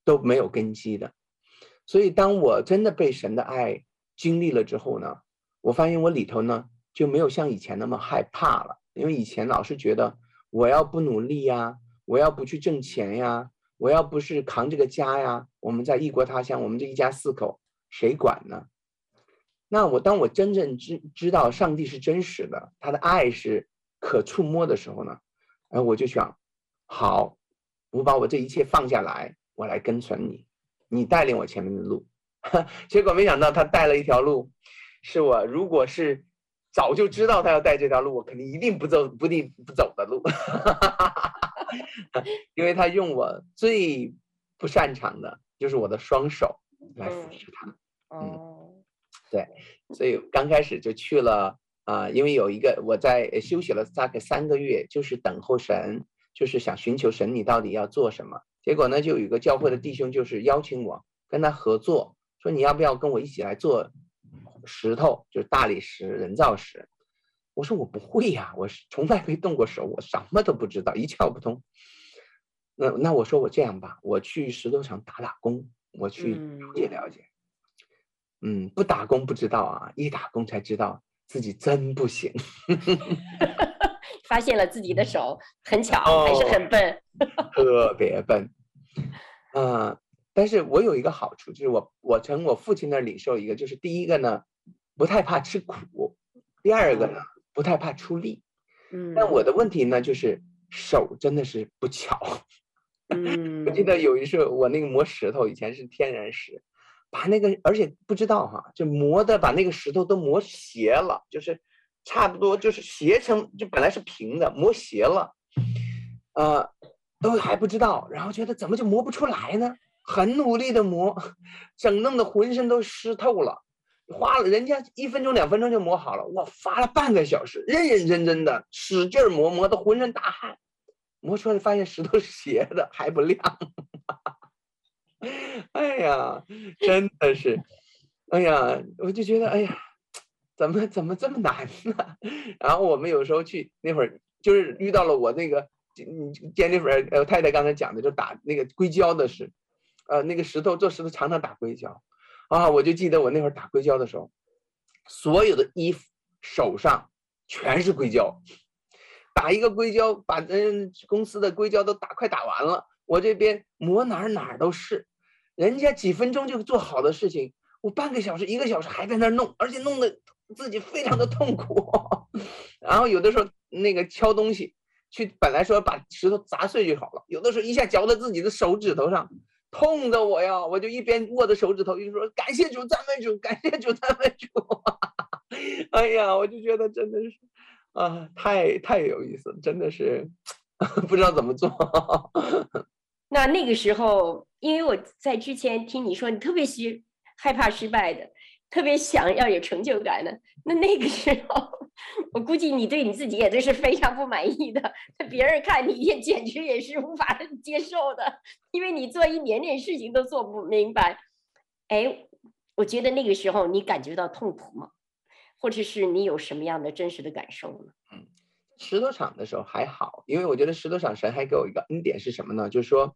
都没有根基的。所以当我真的被神的爱经历了之后呢，我发现我里头呢。就没有像以前那么害怕了，因为以前老是觉得我要不努力呀，我要不去挣钱呀，我要不是扛这个家呀，我们在异国他乡，我们这一家四口谁管呢？那我当我真正知知道上帝是真实的，他的爱是可触摸的时候呢，哎，我就想，好，我把我这一切放下来，我来跟随你，你带领我前面的路。*laughs* 结果没想到他带了一条路，是我如果是早就知道他要带这条路，我肯定一定不走，不定不走的路。*laughs* 因为他用我最不擅长的，就是我的双手来扶持他。嗯，嗯对，所以刚开始就去了啊、呃，因为有一个我在休息了大概三个月，就是等候神，就是想寻求神，你到底要做什么？结果呢，就有一个教会的弟兄就是邀请我跟他合作，说你要不要跟我一起来做石头，就是大理石、人造石。我说我不会呀，我是从来没动过手，我什么都不知道，一窍不通。那那我说我这样吧，我去石头厂打打工，我去了解了解。嗯，不打工不知道啊，一打工才知道自己真不行。*laughs* 发现了自己的手很巧，哦、还是很笨，*laughs* 特别笨。嗯、呃，但是我有一个好处，就是我我从我父亲那儿领受一个，就是第一个呢，不太怕吃苦；第二个呢。嗯不太怕出力，嗯，但我的问题呢，就是手真的是不巧。嗯，*laughs* 我记得有一次我那个磨石头，以前是天然石，把那个而且不知道哈，就磨的把那个石头都磨斜了，就是差不多就是斜成，就本来是平的，磨斜了，呃，都还不知道，然后觉得怎么就磨不出来呢？很努力的磨，整弄得浑身都湿透了。花了人家一分钟两分钟就磨好了，我花了半个小时，认认真真的使劲磨，磨得浑身大汗，磨出来发现石头是斜的，还不亮。哎呀，真的是，哎呀，我就觉得，哎呀，怎么怎么这么难呢？然后我们有时候去那会儿，就是遇到了我那个，嗯，Jennifer 呃太太刚才讲的，就打那个硅胶的事，呃，那个石头做石头常常打硅胶。啊，我就记得我那会儿打硅胶的时候，所有的衣服手上全是硅胶，打一个硅胶，把人公司的硅胶都打快打完了，我这边磨哪儿哪儿都是，人家几分钟就做好的事情，我半个小时一个小时还在那儿弄，而且弄得自己非常的痛苦。*laughs* 然后有的时候那个敲东西，去本来说把石头砸碎就好了，有的时候一下嚼到自己的手指头上。痛的我呀，我就一边握着手指头，一边说感谢主，赞美主，感谢主，赞美主。*laughs* 哎呀，我就觉得真的是啊，太太有意思了，真的是 *laughs* 不知道怎么做。*laughs* 那那个时候，因为我在之前听你说，你特别喜害怕失败的。特别想要有成就感的，那那个时候，我估计你对你自己也都是非常不满意的。那别人看你也简直也是无法接受的，因为你做一点点事情都做不明白。哎，我觉得那个时候你感觉到痛苦吗？或者是你有什么样的真实的感受呢？嗯，石头厂的时候还好，因为我觉得石头厂神还给我一个恩典是什么呢？就是说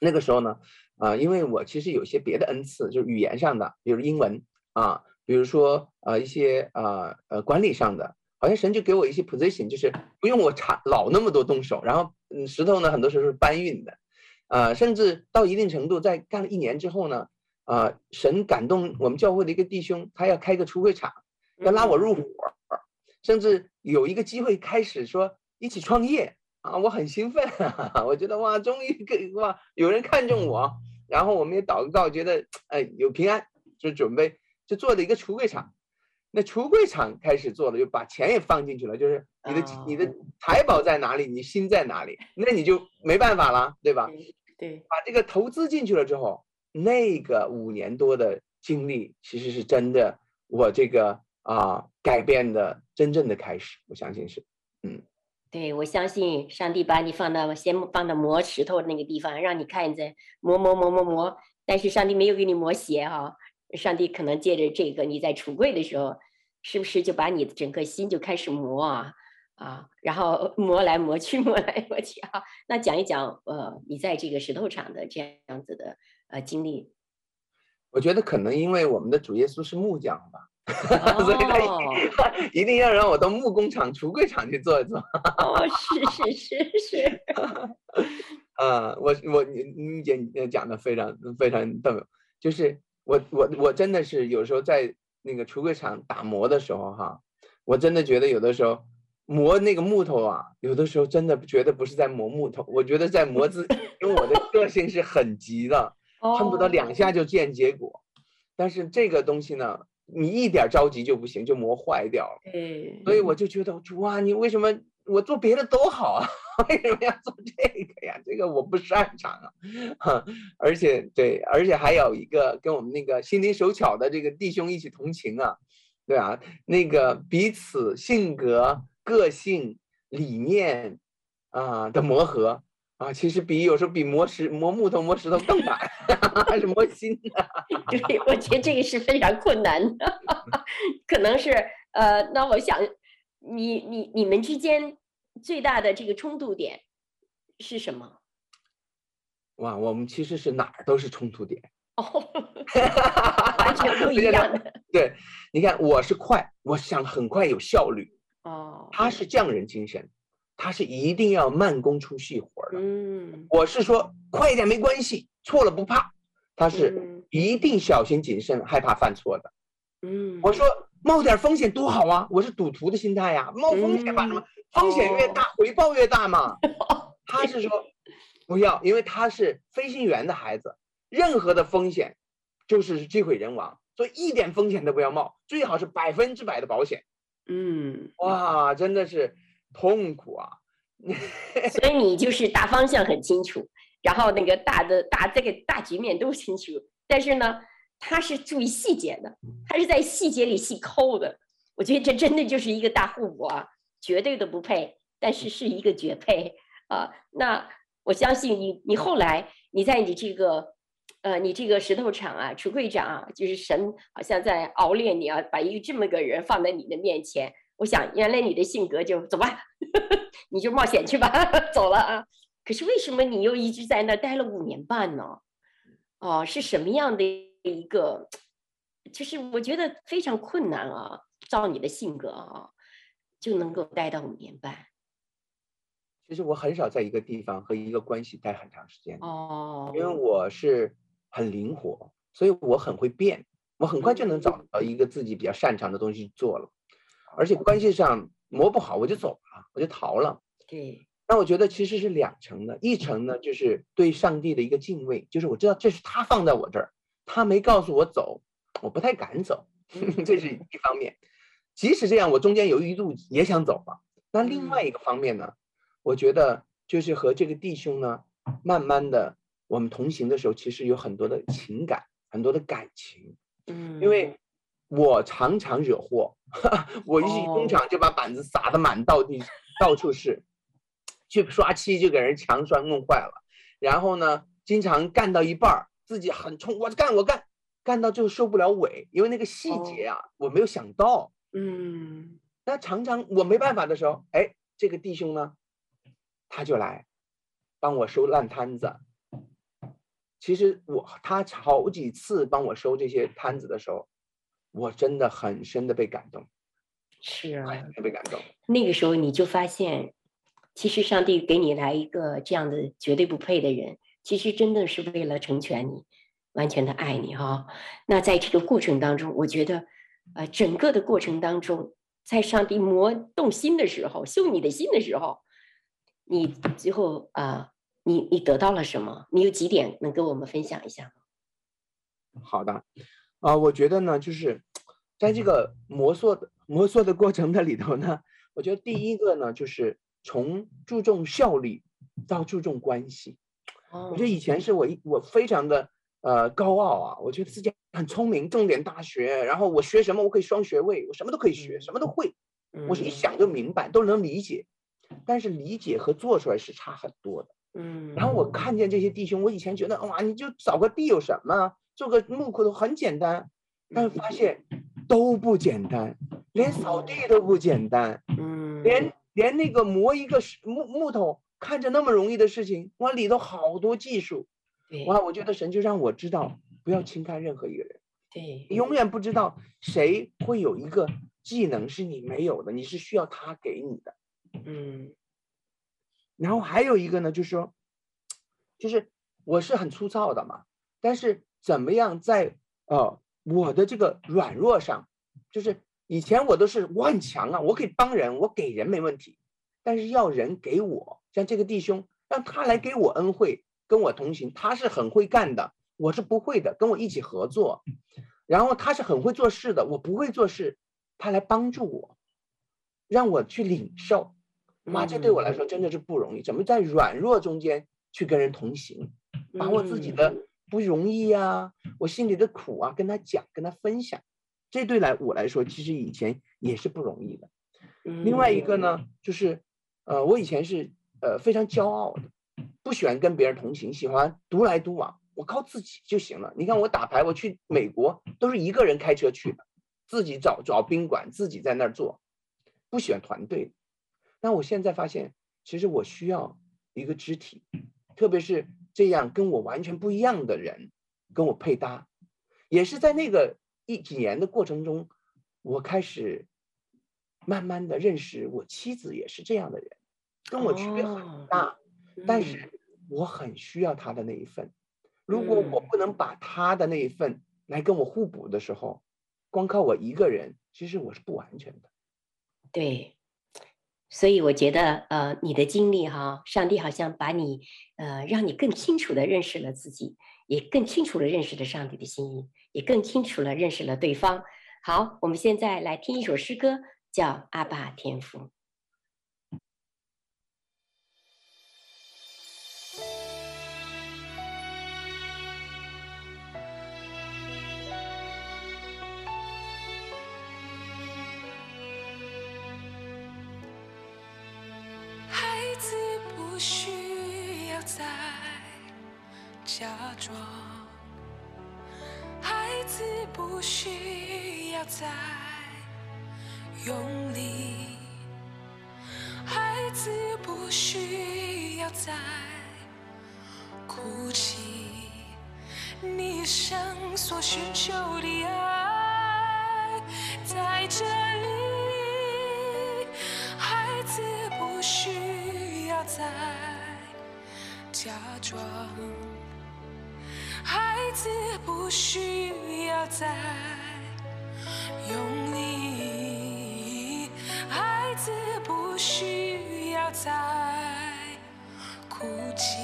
那个时候呢，啊、因为我其实有些别的恩赐，就是语言上的，比如英文。啊，比如说呃一些呃呃管理上的，好像神就给我一些 position，就是不用我差老那么多动手，然后嗯石头呢很多时候是搬运的，呃甚至到一定程度，在干了一年之后呢，呃神感动我们教会的一个弟兄，他要开个橱柜厂，要拉我入伙，甚至有一个机会开始说一起创业啊，我很兴奋，哈哈，我觉得哇终于给哇有人看中我，然后我们也祷告，觉得哎有平安，就准备。就做了一个橱柜厂，那橱柜厂开始做了，就把钱也放进去了。就是你的、oh. 你的财宝在哪里，你心在哪里，那你就没办法了，对吧？对，把这个投资进去了之后，那个五年多的经历，其实是真的，我这个啊改变的真正的开始，我相信是，嗯，对，我相信上帝把你放到先放到磨石头那个地方，让你看着磨磨磨磨磨，但是上帝没有给你磨鞋哈、啊。上帝可能借着这个，你在橱柜的时候，是不是就把你的整个心就开始磨啊啊，然后 *laughs* 磨来磨去，*laughs* 磨来磨去啊？那讲一讲，呃，你在这个石头厂的这样子的呃经历。我觉得可能因为我们的主耶稣是木匠吧，哦、*laughs* 所以他一定要让我到木工厂、橱柜厂去做一做。哦，是是是是。啊，我我你你姐讲的非常非常逗，就是。我我我真的是有时候在那个橱柜厂打磨的时候哈，我真的觉得有的时候磨那个木头啊，有的时候真的觉得不是在磨木头，我觉得在磨自己，因为我的 *laughs* 个性是很急的，*laughs* 恨不得两下就见结果。但是这个东西呢，你一点着急就不行，就磨坏掉了。嗯，所以我就觉得，哇，你为什么我做别的都好啊，*laughs* 为什么要做这个呀？这个我不擅长啊。而且对，而且还有一个跟我们那个心灵手巧的这个弟兄一起同行啊，对啊，那个彼此性格。个性、理念啊的磨合啊，其实比有时候比磨石、磨木头、磨石头更难，还 *laughs* 是磨心的。对，我觉得这个是非常困难的，*laughs* 可能是呃，那我想你你你们之间最大的这个冲突点是什么？哇，我们其实是哪儿都是冲突点哦，*laughs* 完全不一样的。*laughs* 对，你看，我是快，我想很快有效率。哦，他是匠人精神，他是一定要慢工出细活的。嗯，我是说快一点没关系，错了不怕。他是一定小心谨慎，害怕犯错的。嗯，我说冒点风险多好啊，我是赌徒的心态呀，冒风险吧，什么、嗯、风险越大、哦、回报越大嘛。*laughs* 他是说不要，因为他是飞行员的孩子，任何的风险就是机毁人亡，所以一点风险都不要冒，最好是百分之百的保险。嗯，哇，真的是痛苦啊！*laughs* 所以你就是大方向很清楚，然后那个大的大这个大局面都清楚，但是呢，他是注意细节的，他是在细节里细抠的。我觉得这真的就是一个大互补啊，绝对的不配，但是是一个绝配啊。那我相信你，你后来你在你这个。呃，你这个石头厂啊，橱柜长啊，就是神好像在熬炼你啊，把一个这么个人放在你的面前。我想，原来你的性格就走吧，*laughs* 你就冒险去吧，走了啊。可是为什么你又一直在那待了五年半呢？哦，是什么样的一个？*tsk* 就是我觉得非常困难啊，照你的性格啊，就能够待到五年半。其实我很少在一个地方和一个关系待很长时间哦，因为我是。很灵活，所以我很会变，我很快就能找到一个自己比较擅长的东西做了，而且关系上磨不好我就走了，我就逃了。对，那我觉得其实是两层的，一层呢就是对上帝的一个敬畏，就是我知道这是他放在我这儿，他没告诉我走，我不太敢走，*laughs* 这是一方面。即使这样，我中间有一度也想走了。那另外一个方面呢，我觉得就是和这个弟兄呢，慢慢的。我们同行的时候，其实有很多的情感，很多的感情，嗯，因为我常常惹祸，*laughs* 我一进工厂就把板子撒的满到地，到处是，去刷漆就给人墙砖弄坏了，然后呢，经常干到一半自己很冲，我干我干，干到最后收不了尾，因为那个细节啊，我没有想到，嗯，那常常我没办法的时候，哎，这个弟兄呢，他就来帮我收烂摊子。其实我他好几次帮我收这些摊子的时候，我真的很深的被感动，是啊，很被感动。那个时候你就发现，其实上帝给你来一个这样的绝对不配的人，其实真的是为了成全你，完全的爱你哈。那在这个过程当中，我觉得，呃，整个的过程当中，在上帝磨动心的时候，修你的心的时候，你最后啊。你你得到了什么？你有几点能跟我们分享一下吗？好的，啊、我觉得呢，就是在这个磨塑的磨塑的过程的里头呢，我觉得第一个呢，就是从注重效率到注重关系。哦，我觉得以前是我一我非常的呃高傲啊，我觉得自己很聪明，重点大学，然后我学什么我可以双学位，我什么都可以学，什么都会，我是一想就明白，都能理解，但是理解和做出来是差很多的。嗯，然后我。看见这些弟兄，我以前觉得哇，你就扫个地有什么，做个木块头很简单，但是发现。都不简单，连扫地都不简单，嗯，连连那个磨一个木木头看着那么容易的事情，哇，里头好多技术，哇，我觉得神就让我知道，不要轻看任何一个人，对，永远不知道谁会有一个技能是你没有的，你是需要他给你的，嗯。然后还有一个呢，就是说，就是我是很粗糙的嘛，但是怎么样在呃我的这个软弱上，就是以前我都是我很强啊，我可以帮人，我给人没问题，但是要人给我，像这个弟兄，让他来给我恩惠，跟我同行，他是很会干的，我是不会的，跟我一起合作，然后他是很会做事的，我不会做事，他来帮助我，让我去领受，哇，这对我来说真的是不容易，怎么在软弱中间去跟人同行，把我自己的不容易啊，我心里的苦啊，跟他讲，跟他分享。这对来我来说，其实以前也是不容易的。另外一个呢，就是，呃，我以前是呃非常骄傲的，不喜欢跟别人同行，喜欢独来独往，我靠自己就行了。你看我打牌，我去美国都是一个人开车去的，自己找找宾馆，自己在那儿做，不喜欢团队。但我现在发现，其实我需要一个肢体，特别是这样跟我完全不一样的人跟我配搭，也是在那个。一几年的过程中，我开始慢慢的认识我妻子也是这样的人，跟我区别很大，但是我很需要他的那一份。如果我不能把他的那一份来跟我互补的时候，光靠我一个人，其实我是不完全的。对，所以我觉得，呃，你的经历哈，上帝好像把你，呃，让你更清楚的认识了自己。也更清楚地认识了上帝的心意，也更清楚地认识了对方。好，我们现在来听一首诗歌，叫《阿爸天父》。装，孩子不需要再用力，孩子不需要再哭泣，你一生所寻求的爱在这里，孩子不需要再假装。孩子不需要再用力，孩子不需要再哭泣，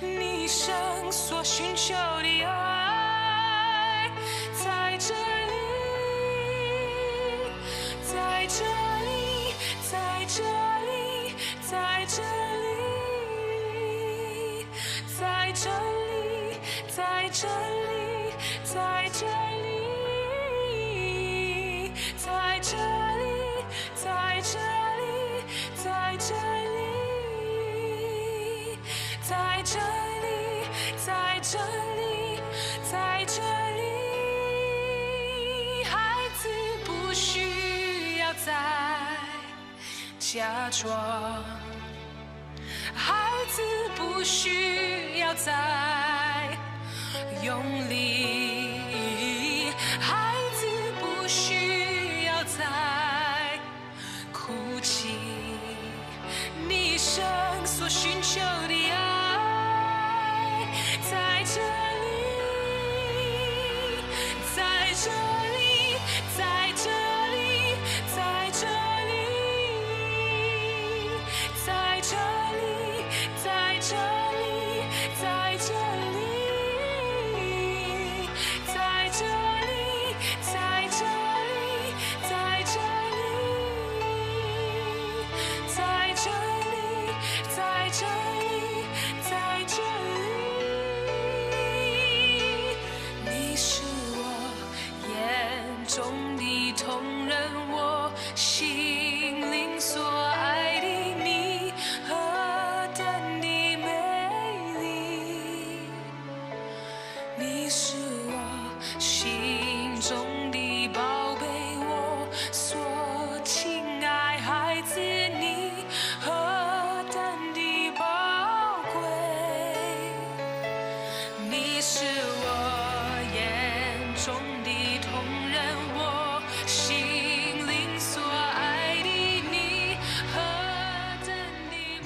你一生所寻求的爱在这里，在这里，在这里，在这里，在这里，在这里，在这里，在这里，在这里，在这里，在这里，在这里，孩子不需要再假装，孩子不需要再。用力，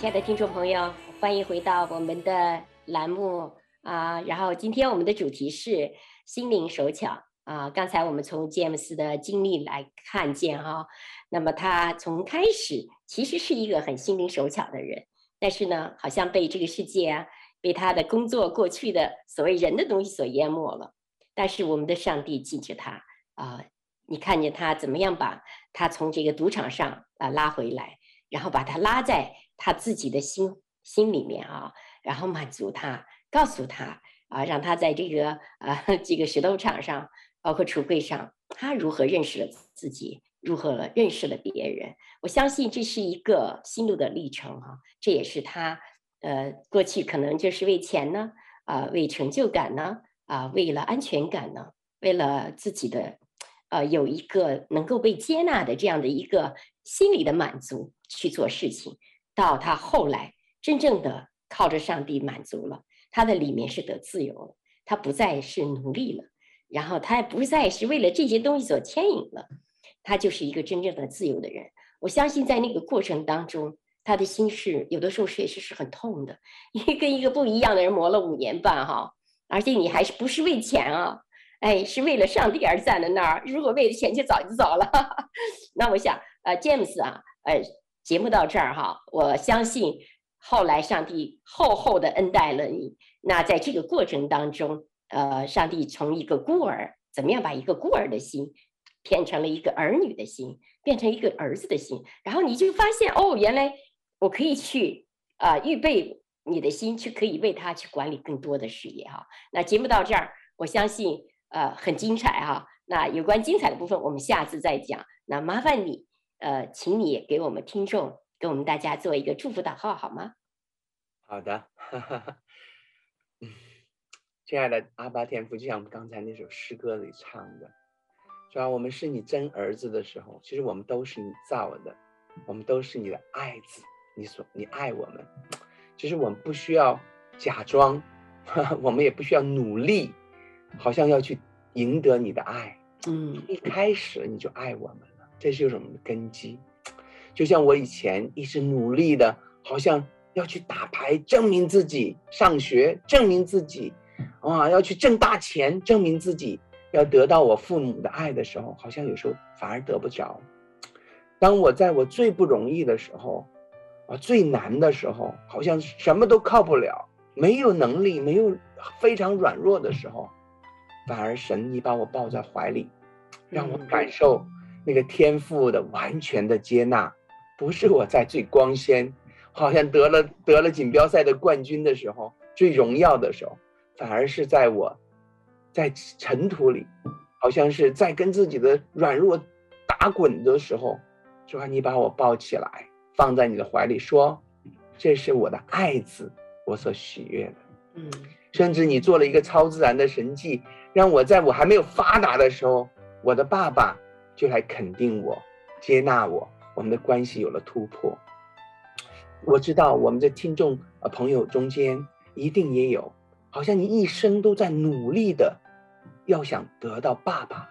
亲爱的听众朋友，欢迎回到我们的栏目啊！然后今天我们的主题是心灵手巧啊，刚才我们从詹姆斯的经历来看见哈，那么他从开始其实是一个很心灵手巧的人，但是呢，好像被这个世界啊，被他的工作过去的所谓人的东西所淹没了。但是我们的上帝记着他啊，你看见他怎么样把他从这个赌场上啊拉回来，然后把他拉在他自己的心心里面啊，然后满足他，告诉他啊，让他在这个啊这个石头场上。包括橱柜上，他如何认识了自己，如何认识了别人？我相信这是一个心路的历程啊，这也是他呃过去可能就是为钱呢，啊、为成就感呢，啊、为了安全感呢，为了自己的呃有一个能够被接纳的这样的一个心理的满足去做事情，到他后来真正的靠着上帝满足了，他的里面是得自由了，他不再是奴隶了。然后他也不再是为了这些东西所牵引了，他就是一个真正的自由的人。我相信在那个过程当中，他的心事有的时候确实是很痛的，因为跟一个不一样的人磨了五年半哈，而且你还是不是为钱啊？哎，是为了上帝而站在那儿。如果为了钱，就早就走了。*laughs* 那我想，呃，James 啊，呃，节目到这儿哈，我相信后来上帝厚厚的恩待了你。那在这个过程当中。呃，上帝从一个孤儿，怎么样把一个孤儿的心变成了一个儿女的心，变成一个儿子的心，然后你就发现，哦，原来我可以去啊、呃，预备你的心，去可以为他去管理更多的事业哈。那节目到这儿，我相信呃很精彩哈。那有关精彩的部分，我们下次再讲。那麻烦你呃，请你给我们听众，给我们大家做一个祝福祷告好吗？好的。*laughs* 亲爱的阿巴天父，就像我们刚才那首诗歌里唱的，是吧？我们是你真儿子的时候，其实我们都是你造的，我们都是你的爱子，你所你爱我们，其实我们不需要假装，*laughs* 我们也不需要努力，好像要去赢得你的爱。嗯，一开始你就爱我们了，这就是我们的根基。就像我以前一直努力的，好像要去打牌，证明自己，上学证明自己。啊，要去挣大钱，证明自己，要得到我父母的爱的时候，好像有时候反而得不着。当我在我最不容易的时候，啊，最难的时候，好像什么都靠不了，没有能力，没有非常软弱的时候，反而神你把我抱在怀里，让我感受那个天赋的完全的接纳，不是我在最光鲜，好像得了得了锦标赛的冠军的时候，最荣耀的时候。反而是在我，在尘土里，好像是在跟自己的软弱打滚的时候，说你把我抱起来，放在你的怀里，说这是我的爱子，我所喜悦的。嗯，甚至你做了一个超自然的神迹，让我在我还没有发达的时候，我的爸爸就来肯定我，接纳我，我们的关系有了突破。我知道我们的听众呃朋友中间一定也有。好像你一生都在努力的，要想得到爸爸，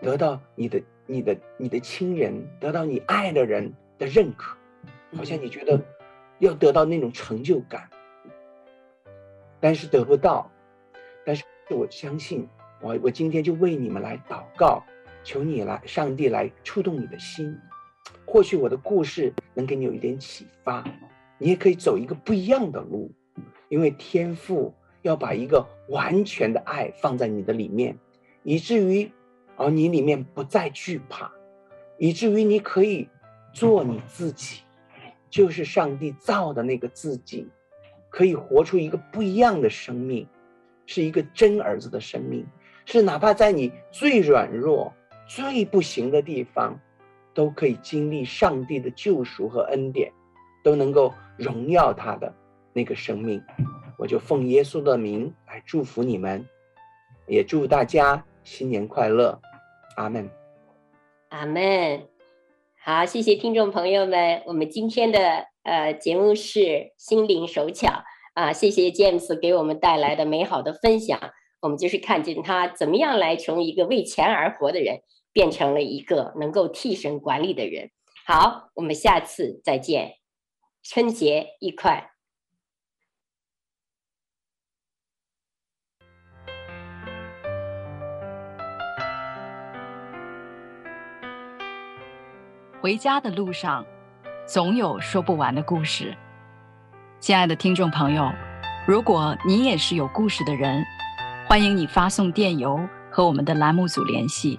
得到你的、你的、你的亲人，得到你爱的人的认可，好像你觉得要得到那种成就感，但是得不到。但是我相信，我我今天就为你们来祷告，求你来，上帝来触动你的心。或许我的故事能给你有一点启发，你也可以走一个不一样的路，因为天赋。要把一个完全的爱放在你的里面，以至于，而你里面不再惧怕，以至于你可以做你自己，就是上帝造的那个自己，可以活出一个不一样的生命，是一个真儿子的生命，是哪怕在你最软弱、最不行的地方，都可以经历上帝的救赎和恩典，都能够荣耀他的那个生命。我就奉耶稣的名来祝福你们，也祝大家新年快乐，阿门，阿门。好，谢谢听众朋友们，我们今天的呃节目是心灵手巧啊，谢谢 James 给我们带来的美好的分享，我们就是看见他怎么样来从一个为钱而活的人，变成了一个能够替身管理的人。好我们下次再见。春节愉快。回家的路上总有说不完的故事。亲爱的听众朋友如果你也是有故事的人欢迎你发送电邮和我们的栏目组联系。